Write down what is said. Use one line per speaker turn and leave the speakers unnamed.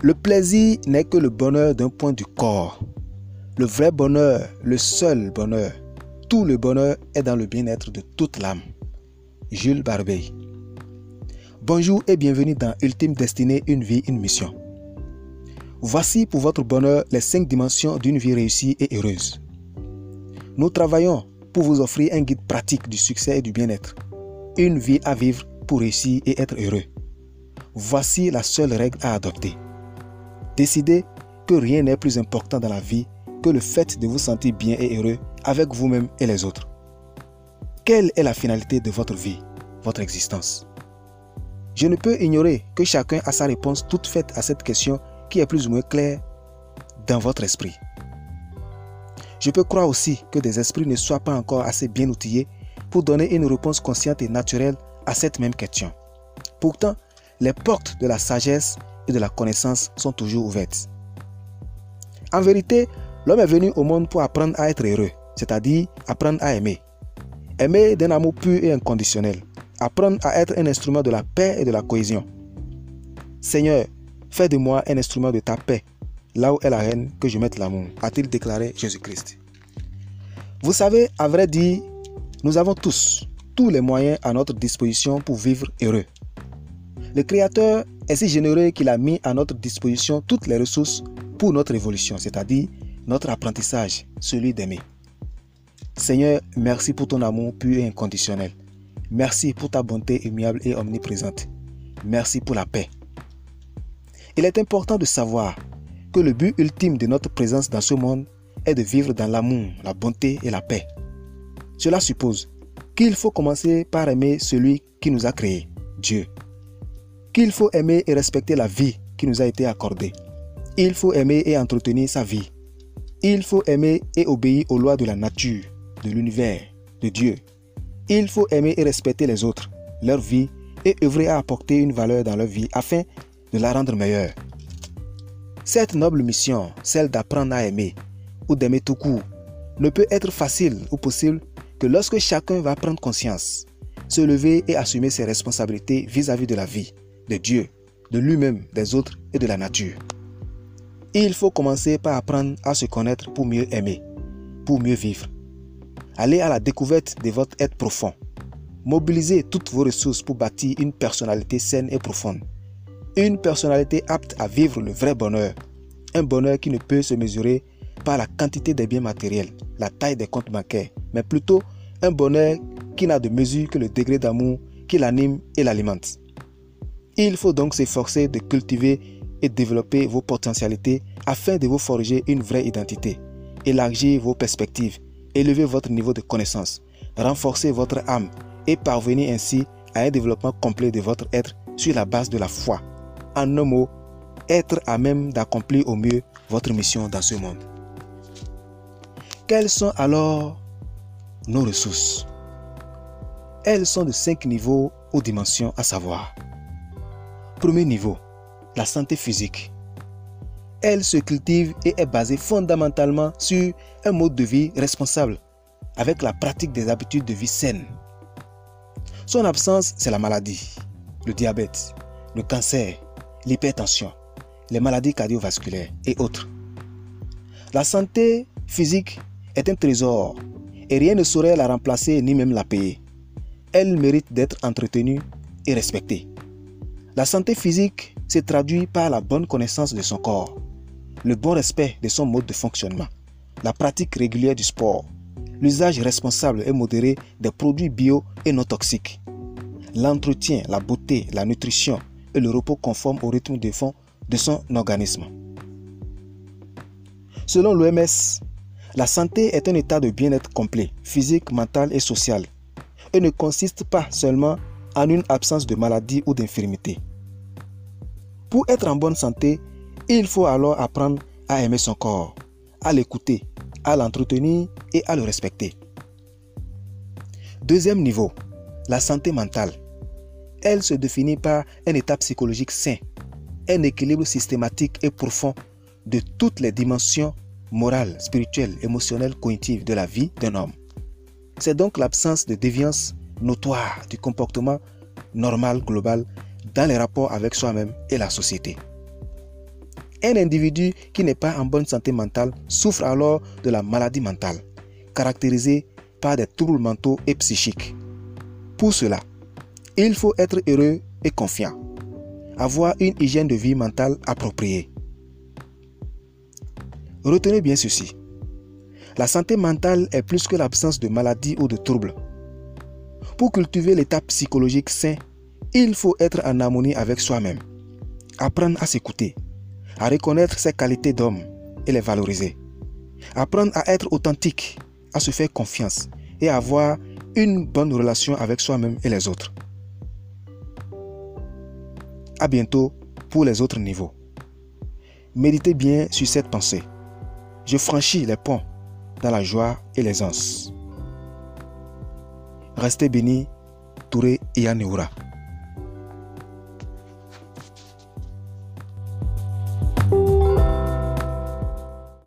Le plaisir n'est que le bonheur d'un point du corps. Le vrai bonheur, le seul bonheur, tout le bonheur est dans le bien-être de toute l'âme. Jules Barbey. Bonjour et bienvenue dans Ultime Destinée, une vie, une mission. Voici pour votre bonheur les cinq dimensions d'une vie réussie et heureuse. Nous travaillons pour vous offrir un guide pratique du succès et du bien-être. Une vie à vivre pour réussir et être heureux. Voici la seule règle à adopter. Décidez que rien n'est plus important dans la vie que le fait de vous sentir bien et heureux avec vous-même et les autres. Quelle est la finalité de votre vie, votre existence? Je ne peux ignorer que chacun a sa réponse toute faite à cette question qui est plus ou moins claire dans votre esprit. Je peux croire aussi que des esprits ne soient pas encore assez bien outillés pour donner une réponse consciente et naturelle à cette même question. Pourtant, les portes de la sagesse et de la connaissance sont toujours ouvertes. En vérité, l'homme est venu au monde pour apprendre à être heureux, c'est-à-dire apprendre à aimer. Aimer d'un amour pur et inconditionnel. Apprendre à être un instrument de la paix et de la cohésion. Seigneur, fais de moi un instrument de ta paix, là où est la reine que je mette l'amour, a-t-il déclaré Jésus-Christ. Vous savez, à vrai dire, nous avons tous, tous les moyens à notre disposition pour vivre heureux. Le Créateur est si généreux qu'il a mis à notre disposition toutes les ressources pour notre évolution, c'est-à-dire notre apprentissage, celui d'aimer. Seigneur, merci pour ton amour pur et inconditionnel. Merci pour ta bonté aimable et omniprésente. Merci pour la paix. Il est important de savoir que le but ultime de notre présence dans ce monde est de vivre dans l'amour, la bonté et la paix. Cela suppose qu'il faut commencer par aimer celui qui nous a créés, Dieu qu'il faut aimer et respecter la vie qui nous a été accordée. Il faut aimer et entretenir sa vie. Il faut aimer et obéir aux lois de la nature, de l'univers, de Dieu. Il faut aimer et respecter les autres, leur vie, et œuvrer à apporter une valeur dans leur vie afin de la rendre meilleure. Cette noble mission, celle d'apprendre à aimer, ou d'aimer tout court, ne peut être facile ou possible que lorsque chacun va prendre conscience, se lever et assumer ses responsabilités vis-à-vis -vis de la vie, de Dieu, de lui-même, des autres et de la nature. Il faut commencer par apprendre à se connaître pour mieux aimer, pour mieux vivre. Allez à la découverte de votre être profond. Mobilisez toutes vos ressources pour bâtir une personnalité saine et profonde. Une personnalité apte à vivre le vrai bonheur. Un bonheur qui ne peut se mesurer par la quantité des biens matériels, la taille des comptes bancaires, mais plutôt un bonheur qui n'a de mesure que le degré d'amour qui l'anime et l'alimente. Il faut donc s'efforcer de cultiver et développer vos potentialités afin de vous forger une vraie identité, élargir vos perspectives, élever votre niveau de connaissance, renforcer votre âme et parvenir ainsi à un développement complet de votre être sur la base de la foi. En un mot, être à même d'accomplir au mieux votre mission dans ce monde. Quelles sont alors nos ressources? Elles sont de cinq niveaux ou dimensions à savoir Premier niveau, la santé physique. Elle se cultive et est basée fondamentalement sur un mode de vie responsable, avec la pratique des habitudes de vie saines. Son absence, c'est la maladie, le diabète, le cancer, l'hypertension, les maladies cardiovasculaires et autres. La santé physique est un trésor et rien ne saurait la remplacer ni même la payer. Elle mérite d'être entretenue et respectée. La santé physique se traduit par la bonne connaissance de son corps, le bon respect de son mode de fonctionnement, la pratique régulière du sport, l'usage responsable et modéré des produits bio et non toxiques, l'entretien, la beauté, la nutrition et le repos conforme au rythme de fond de son organisme. Selon l'OMS, la santé est un état de bien-être complet, physique, mental et social, et ne consiste pas seulement en une absence de maladie ou d'infirmité. Pour être en bonne santé, il faut alors apprendre à aimer son corps, à l'écouter, à l'entretenir et à le respecter. Deuxième niveau, la santé mentale. Elle se définit par un état psychologique sain, un équilibre systématique et profond de toutes les dimensions morales, spirituelles, émotionnelles, cognitives de la vie d'un homme. C'est donc l'absence de déviance notoire du comportement normal global dans les rapports avec soi-même et la société. Un individu qui n'est pas en bonne santé mentale souffre alors de la maladie mentale, caractérisée par des troubles mentaux et psychiques. Pour cela, il faut être heureux et confiant, avoir une hygiène de vie mentale appropriée. Retenez bien ceci. La santé mentale est plus que l'absence de maladie ou de troubles. Pour cultiver l'état psychologique sain, il faut être en harmonie avec soi-même, apprendre à s'écouter, à reconnaître ses qualités d'homme et les valoriser. Apprendre à être authentique, à se faire confiance et à avoir une bonne relation avec soi-même et les autres. À bientôt pour les autres niveaux. Méditez bien sur cette pensée. Je franchis les ponts dans la joie et l'aisance. Restez bénis, Touré et Aneura.